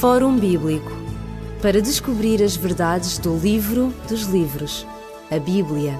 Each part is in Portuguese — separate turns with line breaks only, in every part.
Fórum Bíblico para descobrir as verdades do livro dos livros, a Bíblia.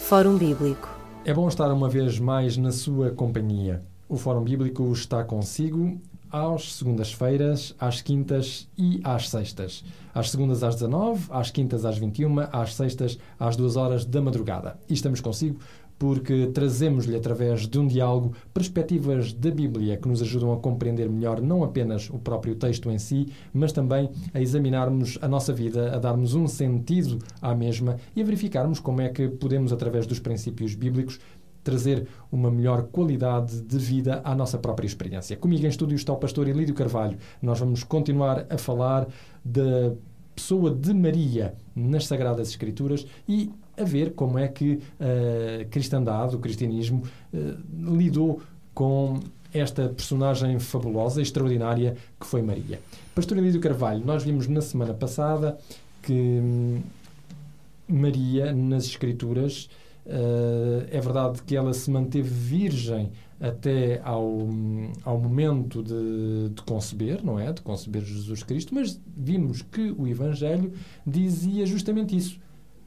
Fórum Bíblico.
É bom estar uma vez mais na sua companhia. O Fórum Bíblico está consigo às segundas-feiras, às quintas e às sextas. Às segundas às 19, às quintas às 21, às sextas às 2 horas da madrugada. E estamos consigo porque trazemos-lhe, através de um diálogo, perspectivas da Bíblia que nos ajudam a compreender melhor não apenas o próprio texto em si, mas também a examinarmos a nossa vida, a darmos um sentido à mesma e a verificarmos como é que podemos, através dos princípios bíblicos, trazer uma melhor qualidade de vida à nossa própria experiência. Comigo em estúdio está o pastor Elídio Carvalho. Nós vamos continuar a falar da pessoa de Maria nas Sagradas Escrituras e a ver como é que a cristandade, o cristianismo, eh, lidou com esta personagem fabulosa, extraordinária que foi Maria. Pastor Elídio Carvalho, nós vimos na semana passada que hum, Maria, nas Escrituras, eh, é verdade que ela se manteve virgem até ao, ao momento de, de, conceber, não é? De conceber Jesus Cristo, mas vimos que o Evangelho dizia justamente isso.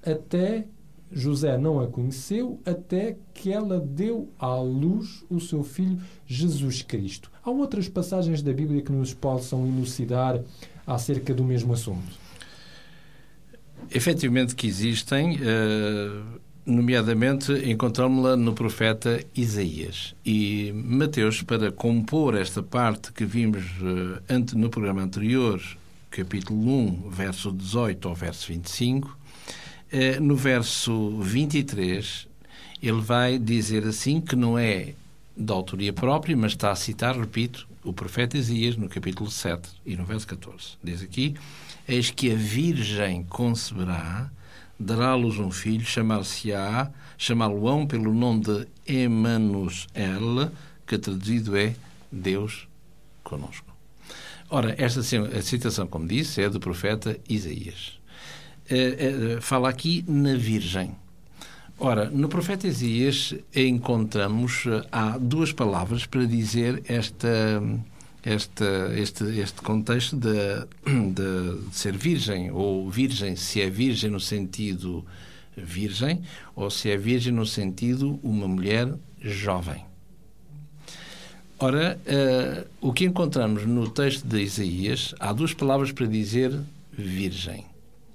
Até José não a conheceu, até que ela deu à luz o seu filho Jesus Cristo. Há outras passagens da Bíblia que nos possam elucidar acerca do mesmo assunto?
Efetivamente que existem. Uh nomeadamente encontramos-la no profeta Isaías. E Mateus, para compor esta parte que vimos uh, no programa anterior, capítulo 1, verso 18 ao verso 25, uh, no verso 23, ele vai dizer assim que não é da autoria própria, mas está a citar, repito, o profeta Isaías no capítulo 7 e no verso 14. Diz aqui: Eis que a Virgem conceberá dará-los um filho, chamar-se-á, chamá-lo-ão pelo nome de Emanuel, que traduzido é Deus conosco. Ora, esta citação, como disse, é do profeta Isaías. É, é, fala aqui na Virgem. Ora, no profeta Isaías encontramos, há duas palavras para dizer esta este, este, este contexto de, de, ser virgem, ou virgem, se é virgem no sentido virgem, ou se é virgem no sentido uma mulher jovem. Ora, uh, o que encontramos no texto de Isaías, há duas palavras para dizer virgem,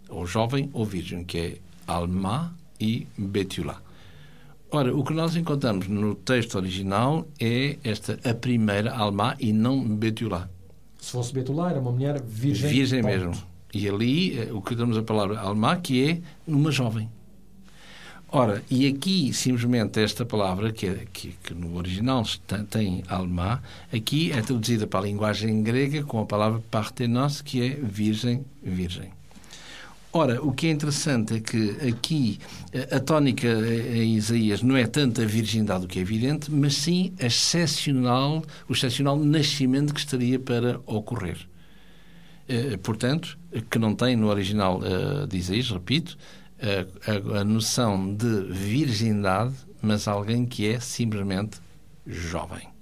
ou jovem ou virgem, que é alma e betula. Ora, o que nós encontramos no texto original é esta, a primeira Alma e não Betulá.
Se fosse Betulá, era uma mulher virgem.
Virgem ponto. mesmo. E ali, eh, o que damos a palavra Alma, que é uma jovem. Ora, e aqui, simplesmente, esta palavra, que, é, que, que no original tem Alma, aqui é traduzida para a linguagem grega com a palavra Parthenos, que é virgem, virgem. Ora, o que é interessante é que aqui a tónica em Isaías não é tanto a virgindade, o que é evidente, mas sim a excepcional, o excepcional nascimento que estaria para ocorrer. Eh, portanto, que não tem no original eh, de Isaías, repito, a, a noção de virgindade, mas alguém que é simplesmente jovem.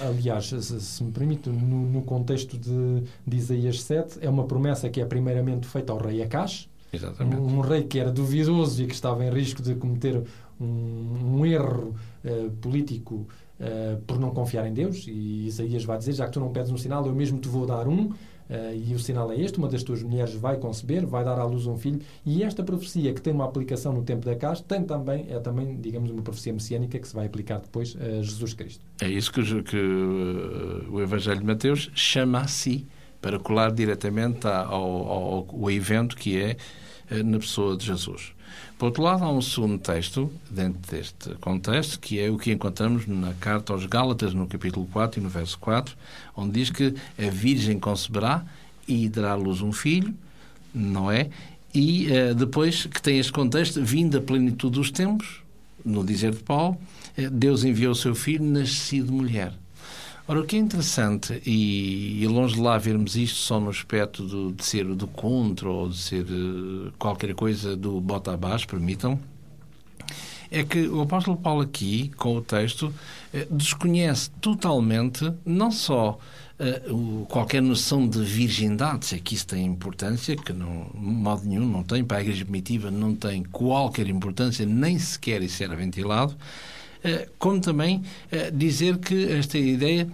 Aliás, se, se me permite, no, no, contexto de, de Isaías 7, é uma promessa que é primeiramente feita ao rei Acash,
Exatamente.
Um, um, rei que era duvidoso e que estava em risco de cometer um, um erro uh, político uh, por não confiar em Deus. E Isaías vai dizer: Já que tu não pedes um sinal, eu mesmo te vou dar um. Uh, e o sinal é este: uma das tuas mulheres vai conceber, vai dar à luz um filho. E esta profecia, que tem uma aplicação no tempo da casa, tem também, é também, digamos, uma profecia messiânica que se vai aplicar depois a Jesus Cristo.
É isso que, que uh, o Evangelho de Mateus chama a si, para colar diretamente ao, ao, ao evento que é uh, na pessoa de Jesus. Por outro lado, há um segundo texto, dentro deste contexto, que é o que encontramos na carta aos Gálatas, no capítulo 4 e no verso 4, onde diz que a Virgem conceberá e dará à luz um filho, não é? E uh, depois que tem este contexto, vindo a plenitude dos tempos, no dizer de Paulo, uh, Deus enviou o seu filho nascido mulher. Ora, o que é interessante, e, e, longe de lá vermos isto só no aspecto do, de ser do contra ou de ser uh, qualquer coisa do bota abaixo, permitam, é que o apóstolo Paulo aqui, com o texto, uh, desconhece totalmente não só uh, qualquer noção de virgindade, se é que isso tem importância, que não, de modo nenhum não tem, para a Igreja Primitiva não tem qualquer importância, nem sequer isso era ventilado, como também uh, dizer que esta ideia,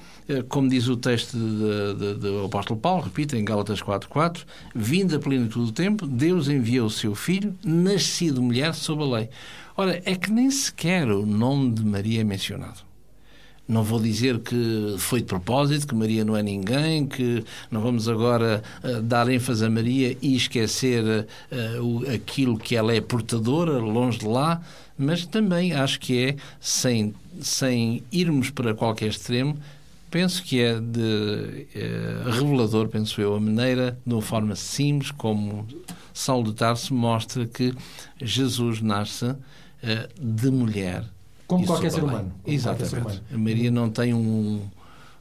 como diz o texto do apóstolo Paulo, repita em Gálatas 4.4, vindo a plenitude do tempo, Deus enviou o seu Filho, nascido mulher, sob a lei. Ora, é que nem sequer o nome de Maria é mencionado. Não vou dizer que foi de propósito, que Maria não é ninguém, que não vamos agora uh, dar ênfase a Maria e esquecer uh, o, aquilo que ela é portadora, longe de lá, mas também acho que é, sem, sem irmos para qualquer extremo, penso que é de uh, revelador, penso eu, a maneira, de uma forma simples, como Saulo de Tarso mostra que Jesus nasce de mulher
como qualquer ser humano.
Exatamente. Ser humano. A Maria não tem um,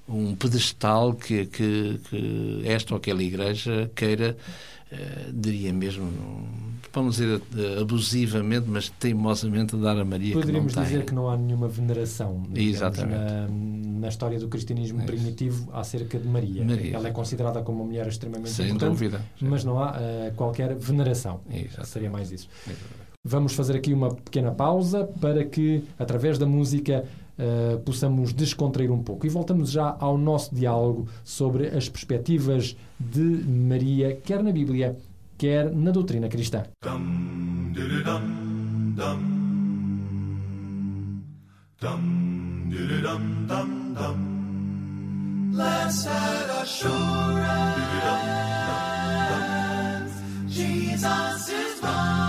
um pedestal que, que, que esta ou aquela igreja queira, uh, diria mesmo, vamos dizer uh, abusivamente, mas teimosamente dar a Maria
Poderíamos
que não
dizer
tem.
que não há nenhuma veneração digamos. Na, na, história do cristianismo é primitivo acerca de Maria.
Maria.
Ela é considerada como uma mulher extremamente
Sem
importante,
dúvida.
mas não há uh, qualquer veneração.
Exatamente.
Seria mais isso.
Exatamente.
Vamos fazer aqui uma pequena pausa para que, através da música, uh, possamos descontrair um pouco. E voltamos já ao nosso diálogo sobre as perspectivas de Maria, quer na Bíblia, quer na doutrina cristã. Assurance, Jesus is mine.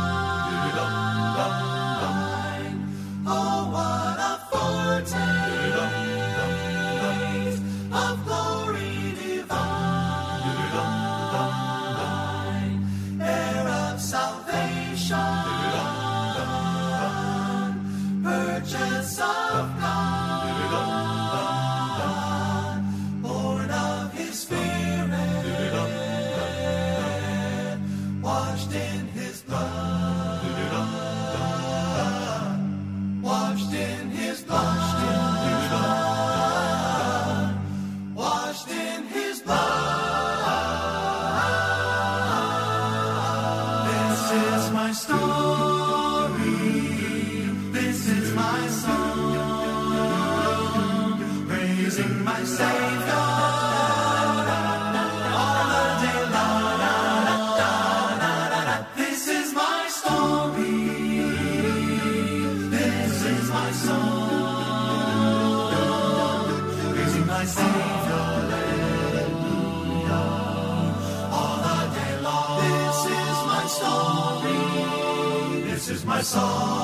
is love. This is my story. This is my song. Praising my Savior. Song.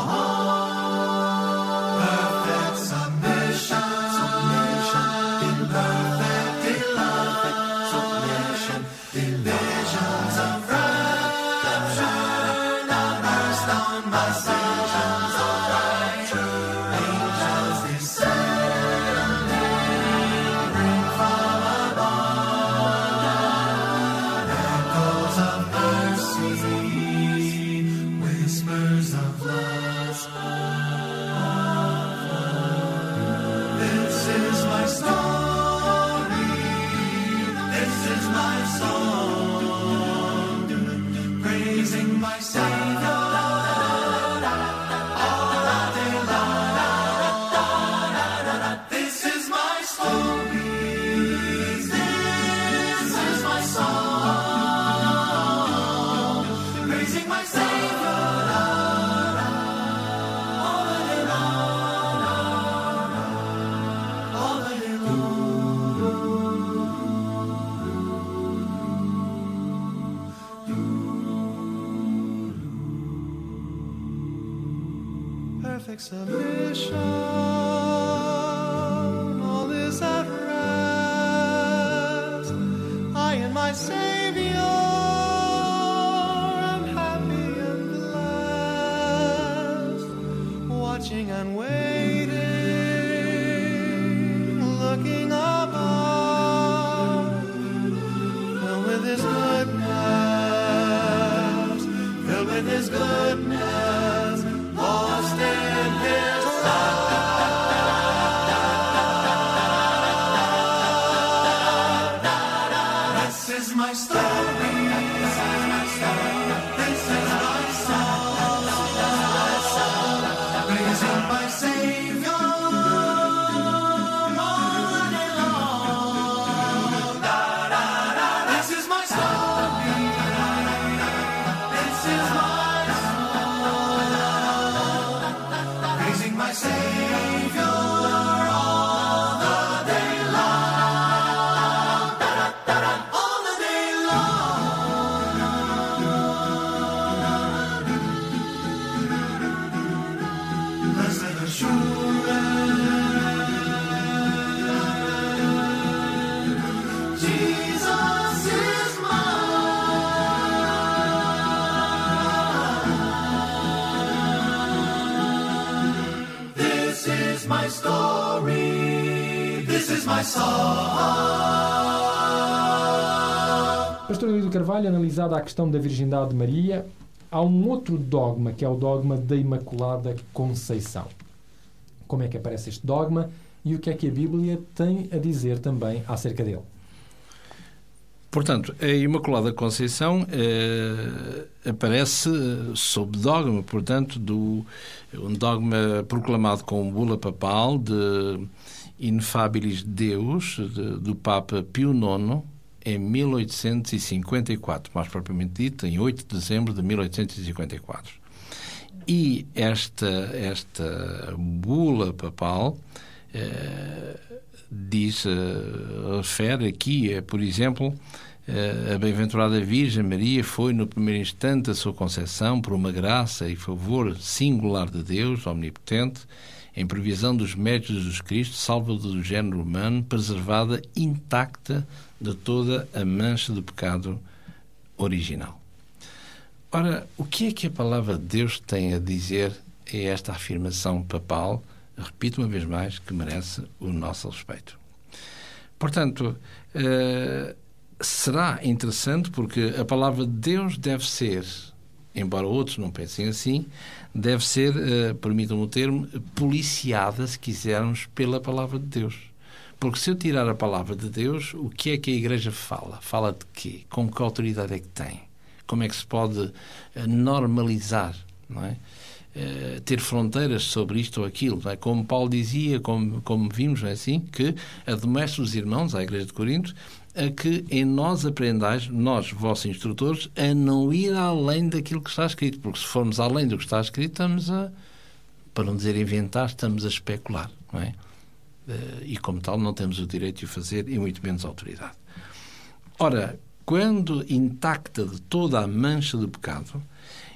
perfect submission. All is at rest. I and my
Savior. Analisada a questão da virgindade de Maria, há um outro dogma, que é o dogma da Imaculada Conceição. Como é que aparece este dogma e o que é que a Bíblia tem a dizer também acerca dele?
Portanto, a Imaculada Conceição eh, aparece sob dogma, portanto, do um dogma proclamado com bula papal de Inefabilis Deus, de, do Papa Pio IX, em 1854, mais propriamente dito, em 8 de dezembro de 1854. E esta, esta bula papal eh, diz, eh, refere aqui, eh, por exemplo, eh, a bem-aventurada Virgem Maria foi no primeiro instante a sua concepção por uma graça e favor singular de Deus, omnipotente, em previsão dos méritos de Jesus Cristo, salva do género humano, preservada intacta de toda a mancha do pecado original. Ora, o que é que a palavra de Deus tem a dizer a esta afirmação papal, repito uma vez mais, que merece o nosso respeito? Portanto, eh, será interessante porque a palavra de Deus deve ser, embora outros não pensem assim, deve ser, eh, permitam-me o termo, policiada, se quisermos, pela palavra de Deus. Porque se eu tirar a palavra de Deus, o que é que a Igreja fala? Fala de quê? Com que autoridade é que tem? Como é que se pode eh, normalizar, não é? Uh, ter fronteiras sobre isto ou aquilo. É? Como Paulo dizia, como, como vimos, é assim? Que admoeste os irmãos, à Igreja de Corinto, a que em nós aprendais, nós, vossos instrutores, a não ir além daquilo que está escrito. Porque se formos além do que está escrito, estamos a, para não dizer inventar, estamos a especular, não é? Uh, e como tal, não temos o direito de o fazer e muito menos autoridade. Ora, quando intacta de toda a mancha do pecado,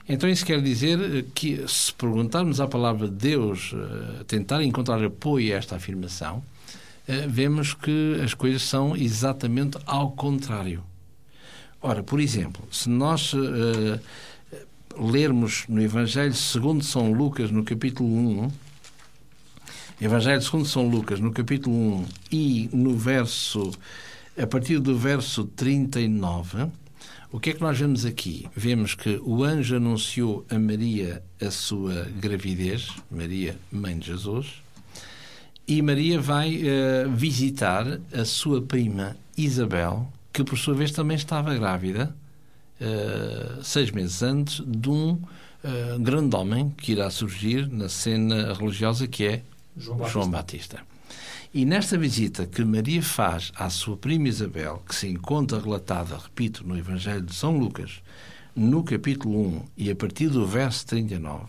então isso quer dizer que, se perguntarmos à palavra de Deus, uh, tentar encontrar apoio a esta afirmação, vemos que as coisas são exatamente ao contrário. Ora, por exemplo, se nós uh, lermos no Evangelho segundo São Lucas, no capítulo 1, Evangelho segundo São Lucas, no capítulo 1 e no verso, a partir do verso 39, o que é que nós vemos aqui? Vemos que o anjo anunciou a Maria a sua gravidez, Maria, mãe de Jesus, e Maria vai uh, visitar a sua prima Isabel, que por sua vez também estava grávida, uh, seis meses antes, de um uh, grande homem que irá surgir na cena religiosa que é
João Batista.
João Batista. E nesta visita que Maria faz à sua prima Isabel, que se encontra relatada, repito, no Evangelho de São Lucas, no capítulo 1 e a partir do verso 39,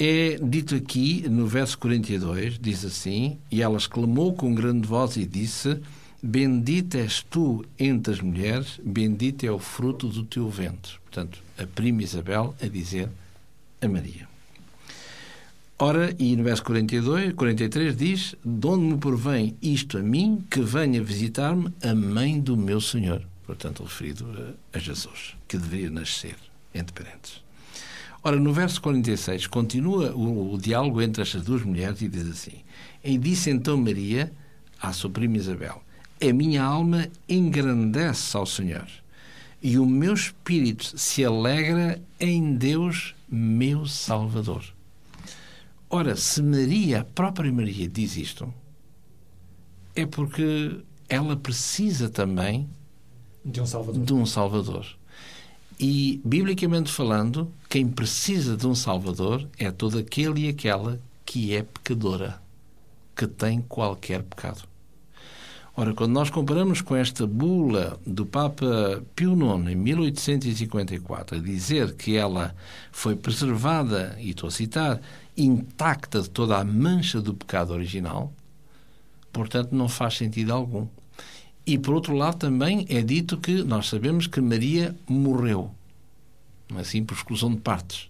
é dito aqui, no verso 42, diz assim: E ela exclamou com grande voz e disse: Bendita és tu entre as mulheres, bendito é o fruto do teu ventre. Portanto, a prima Isabel a dizer a Maria. Ora, e no verso 42, 43 diz: De onde me provém isto a mim, que venha visitar-me a mãe do meu Senhor? Portanto, referido a, Jesus, que deveria nascer, entre parentes. Ora, no verso 46, continua o, o, diálogo entre estas duas mulheres e diz assim: E disse então Maria à sua prima Isabel: A minha alma engrandece ao Senhor, e o meu espírito se alegra em Deus, meu Salvador. Ora, se Maria, a própria Maria, diz isto, é porque ela precisa também
De um Salvador.
de um Salvador. E, biblicamente falando, quem precisa de um Salvador é todo aquele e aquela que é pecadora, que tem qualquer pecado. Ora, quando nós comparamos com esta bula do Papa Pio IX, em 1854, a dizer que ela foi preservada, e estou a citar, intacta de toda a mancha do pecado original, portanto, não faz sentido algum. E, por outro lado, também é dito que nós sabemos que Maria morreu, assim por exclusão de partes.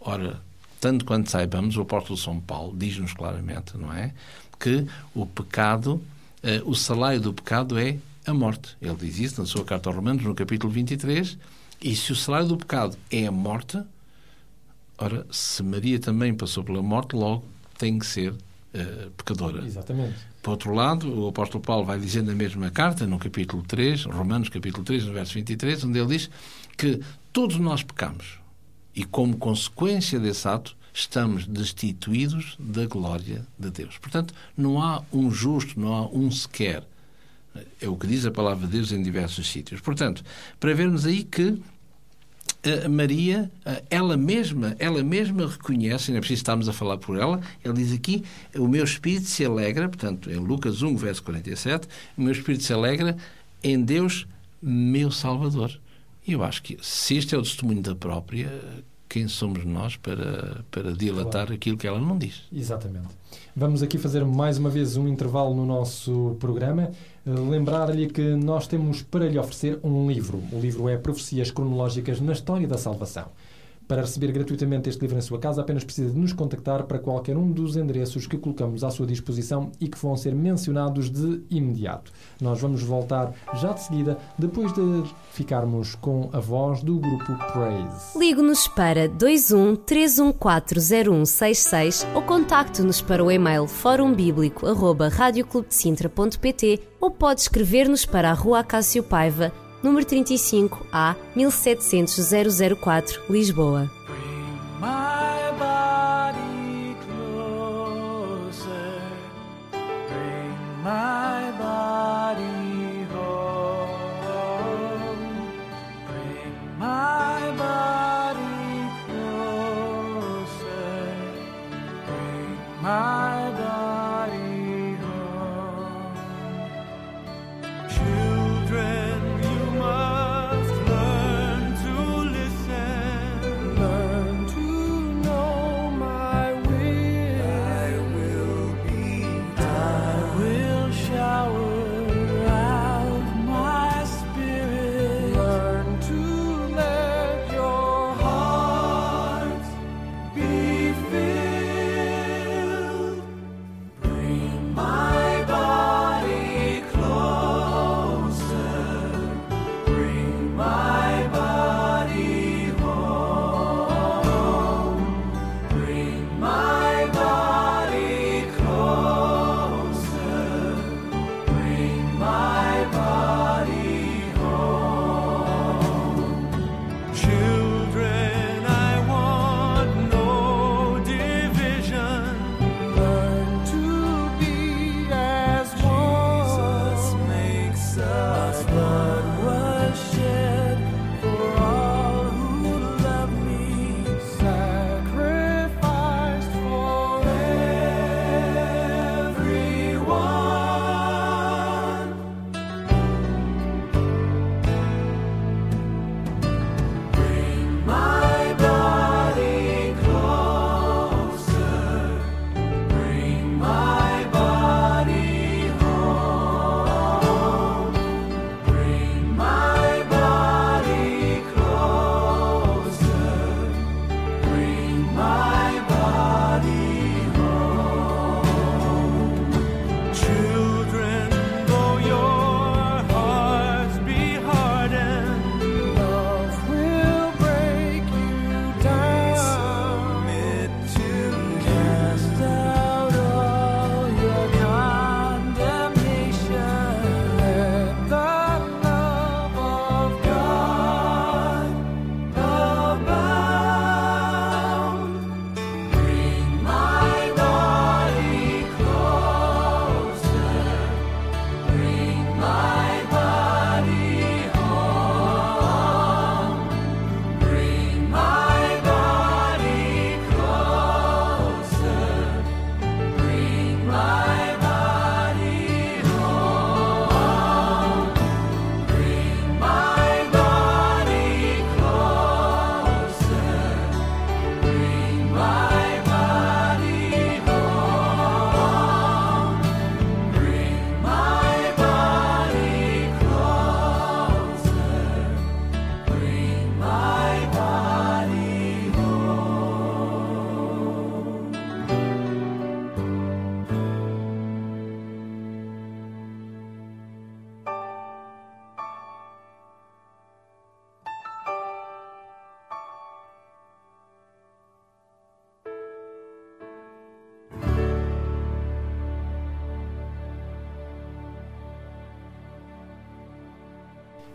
Ora, tanto quanto saibamos, o apóstolo São Paulo diz-nos claramente, não é? Que o pecado, eh, o salário do pecado é a morte. Ele diz isso na sua carta aos Romanos, no capítulo 23. E se o salário do pecado é a morte, ora, se Maria também passou pela morte, logo tem que ser pecadora.
Exatamente.
Por outro lado, o apóstolo Paulo vai dizer na mesma carta, no capítulo 3, Romanos capítulo 3, no verso 23, onde ele diz que todos nós pecamos e, como consequência desse ato, estamos destituídos da glória de Deus. Portanto, não há um justo, não há um sequer. É o que diz a palavra de Deus em diversos sítios. Portanto, para vermos aí que Maria, ela mesma, ela mesma reconhece, não é preciso estarmos a falar por ela, ele diz aqui, o meu espírito se alegra, portanto, em Lucas 1, verso 47, o meu espírito se alegra em Deus, meu Salvador. E eu acho que, se este é o testemunho da própria, quem somos nós para, para dilatar
Claro.
aquilo que ela não diz?
Exatamente. Vamos aqui fazer mais uma vez um intervalo no nosso programa. Eh, Lembrar-lhe que nós temos para lhe oferecer um livro. O livro é Profecias Cronológicas na História da Salvação. Para receber gratuitamente este livro em sua casa, apenas precisa de nos contactar para qualquer um dos endereços que colocamos à sua disposição e que vão ser mencionados de imediato. Nós vamos voltar já de seguida, depois de ficarmos com a voz do grupo Praise.
Ligue-nos para 21 3140166 ou contacte-nos para o e-mail forumbíblico.radioclubdecintra.pt ou pode escrever-nos para a Rua Acácio Paiva, número 35 A 1700 004, Lisboa.
love.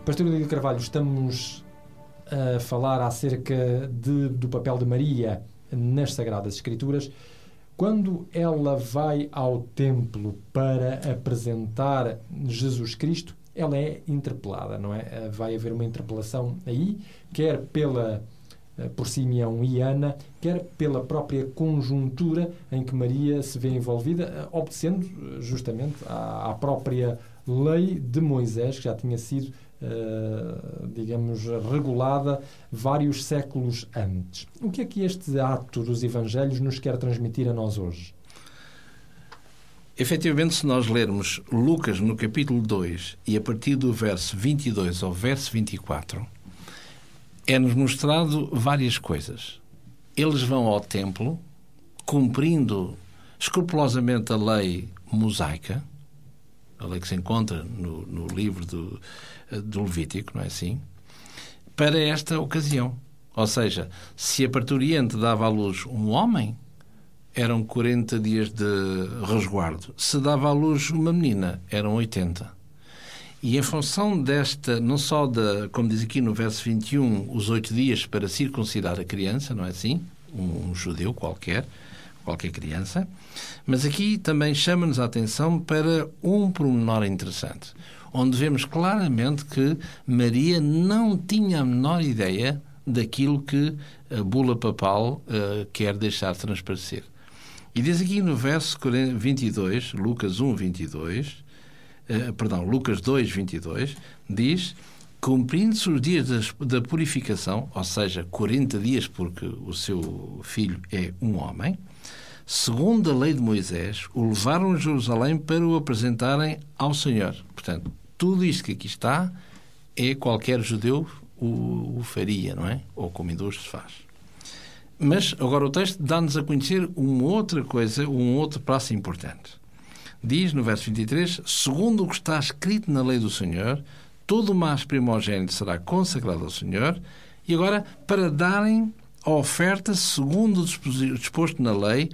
Pastor Lídio Carvalho, estamos a falar acerca de- do papel de Maria nas Sagradas Escrituras. Quando ela vai ao templo para apresentar Jesus Cristo, ela é interpelada, não é? Eh, Vai haver uma interpelação aí, quer pela eh, por Simeão e Ana, quer pela própria conjuntura em que Maria se vê envolvida, eh, obedecendo justamente à própria lei de Moisés, que já tinha sido, eh, digamos, regulada vários séculos antes. O que é que este ato dos Evangelhos nos quer transmitir a nós hoje?
Efetivamente, se nós lermos Lucas no capítulo 2 e a partir do verso 22 ao verso 24, é-nos mostrado várias coisas. Eles vão ao templo, cumprindo escrupulosamente a lei mosaica, a lei que se encontra no, no livro do, do Levítico, não é assim? Para esta ocasião. Ou seja, se a parturiente dava à luz um homem, eram 40 dias de resguardo. Se dava à luz uma menina, eram 80. E em função desta, não só da, como diz aqui no verso 21, os oito dias para circuncidar a criança, não é assim? Um, um judeu qualquer, qualquer criança, mas aqui também chama-nos a atenção para um pormenor interessante, onde vemos claramente que Maria não tinha a menor ideia daquilo que a bula papal uh, quer deixar transparecer. E diz aqui no verso 22, Lucas 1, 22, uh, perdão, Lucas 2, 22, diz: Cumprindo-se os dias das, da purificação, ou seja, 40 dias, porque o seu filho é um homem, segundo a lei de Moisés, o levaram a Jerusalém para o apresentarem ao Senhor. Portanto, tudo isto que aqui está é qualquer judeu o, o faria, não é? Ou como hoje se faz. Mas agora o texto dá-nos a conhecer uma outra coisa, um outro passo importante. Diz no verso 23: Segundo o que está escrito na lei do Senhor, todo o mais primogênito será consagrado ao Senhor. E agora, para darem a oferta segundo o disposto na lei,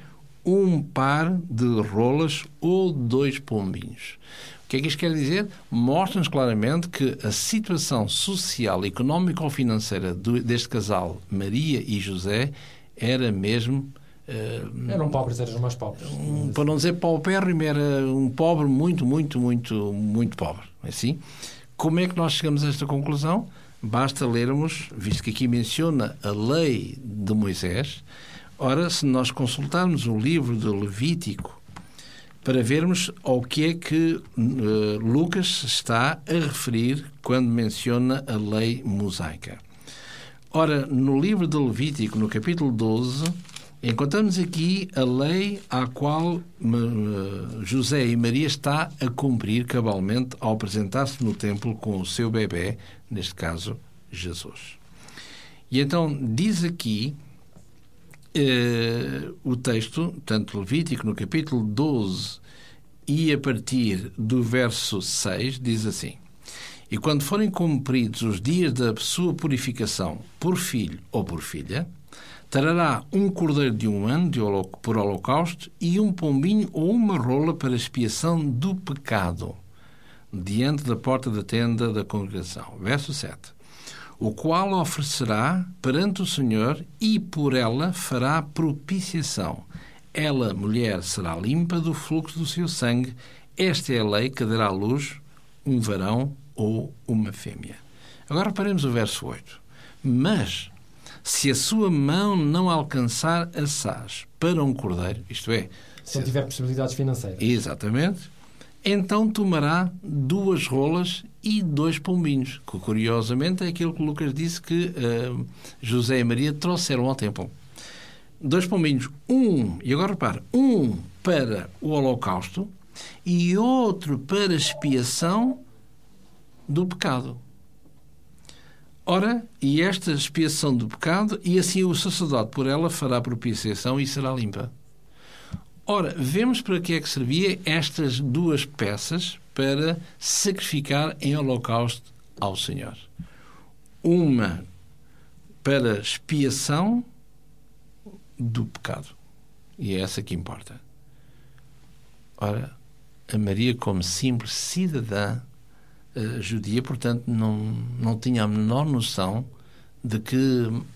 um par de rolas ou dois pombinhos. O que é que isto quer dizer? Mostra-nos claramente que a situação social, económica ou financeira deste casal, Maria e José, era mesmo.
Uh, eram pobres, eram os mais pobres.
Um, para não dizer paupérrimo, era um pobre muito, muito, muito, muito pobre. Assim, como é que nós chegamos a esta conclusão? Basta lermos, visto que aqui menciona a lei de Moisés. Ora, se nós consultarmos o livro de Levítico, para vermos ao que é que uh, Lucas está a referir quando menciona a lei mosaica. Ora, no livro de Levítico, no capítulo 12, encontramos aqui a lei à qual José e Maria está a cumprir cabalmente ao apresentar-se no templo com o seu bebê, neste caso, Jesus. E então diz aqui Uh, o texto, tanto Levítico, no capítulo 12 e a partir do verso 6, diz assim: E quando forem cumpridos os dias da sua purificação por filho ou por filha, trará um cordeiro de um ano de holo por holocausto e um pombinho ou uma rola para expiação do pecado, diante da porta da tenda da congregação. Verso 7 o qual oferecerá perante o Senhor e por ela fará propiciação. Ela, mulher, será limpa do fluxo do seu sangue. Esta é a lei que dará à luz um varão ou uma fêmea. Agora reparemos o verso 8. Mas, se a sua mão não alcançar assaz para um cordeiro, isto é...
Se não tiver possibilidades financeiras.
Exatamente então tomará duas rolas e dois pombinhos, que curiosamente é aquilo que Lucas disse que uh, José e Maria trouxeram ao templo. Dois pombinhos, um, e agora repare, um para o holocausto e outro para expiação do pecado. Ora, e esta expiação do pecado, e assim o sacerdote por ela fará propiciação e será limpa. Ora, vemos para que é que servia estas duas peças para sacrificar em holocausto ao Senhor. Uma para expiação do pecado. E é essa que importa. Ora, a Maria, como simples cidadã, uh, judia, portanto, não, não tinha a menor noção de que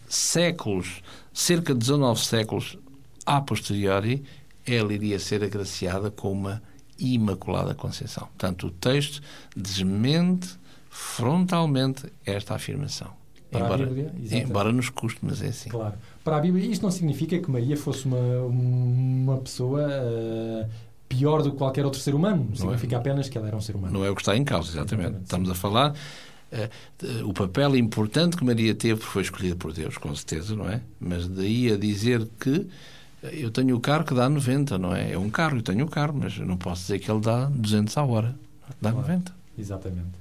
séculos, cerca de 19 séculos a posteriori, ela iria ser agraciada com uma Imaculada Conceição. Portanto, o texto desmente frontalmente esta afirmação.
Para
embora,
a Bíblia,
embora nos custe, mas é assim.
Claro. Para a Bíblia, isto não significa que Maria fosse uma, uma pessoa uh, pior do que qualquer outro ser humano. Não significa é. apenas que ela era um ser humano.
Não é o que está em causa, exatamente. exatamente Estamos a falar uh, o papel importante que Maria teve foi escolhido por Deus, com certeza, não é? Mas daí a dizer que eu tenho o carro que dá 90, não é? É um carro, eu tenho o carro, mas eu não posso dizer que ele dá 200 à hora. Dá claro, 90.
Exatamente.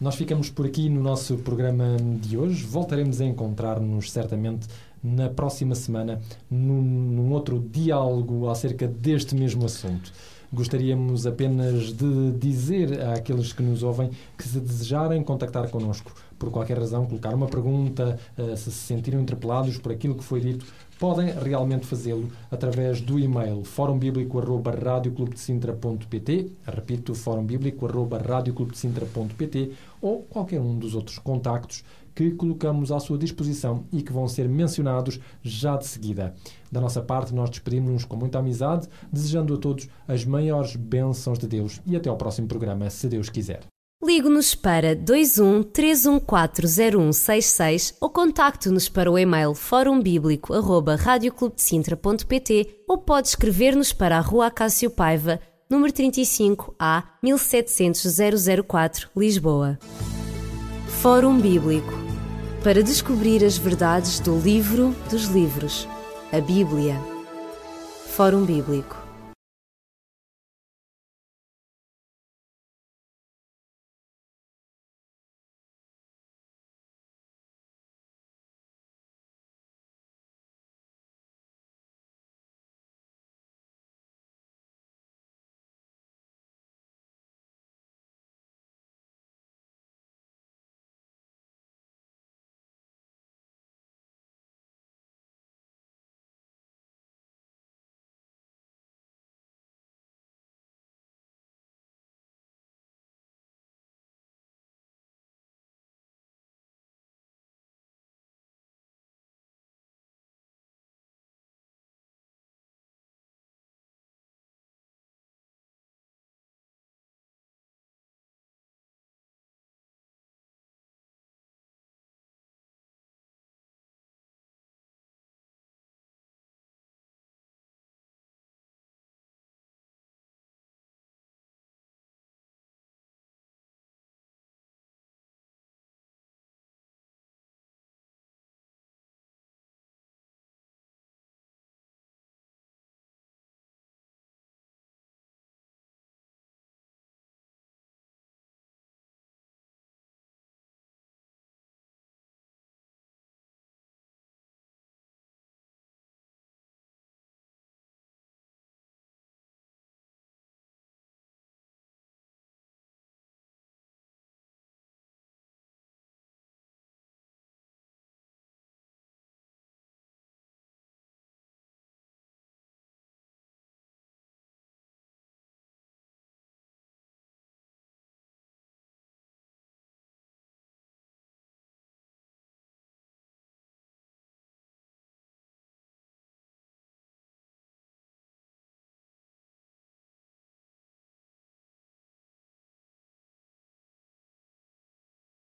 Nós ficamos por aqui no nosso programa de hoje. Voltaremos a encontrar-nos certamente na próxima semana num, num outro diálogo acerca deste mesmo assunto. Gostaríamos apenas de dizer àqueles que nos ouvem que, se desejarem contactar connosco, por qualquer razão, colocar uma pergunta, eh, se se sentiram interpelados por aquilo que foi dito, podem realmente fazê-lo através do e-mail fórumbíblico.radioclubdecintra.pt repito, fórumbíblico.radioclubdecintra.pt ou qualquer um dos outros contactos que colocamos à sua disposição e que vão ser mencionados já de seguida. Da nossa parte, nós despedimos-nos com muita amizade, desejando a todos as maiores bênçãos de Deus e até ao próximo programa, se Deus quiser.
Ligue-nos para 21 3140166 ou contacte-nos para o e-mail forumbíblico.radioclubdecintra.pt ou pode escrever-nos para a Rua Acácio Paiva, número 35 A 1700 004, Lisboa. Fórum Bíblico para descobrir as verdades do livro dos livros, a Bíblia. Fórum Bíblico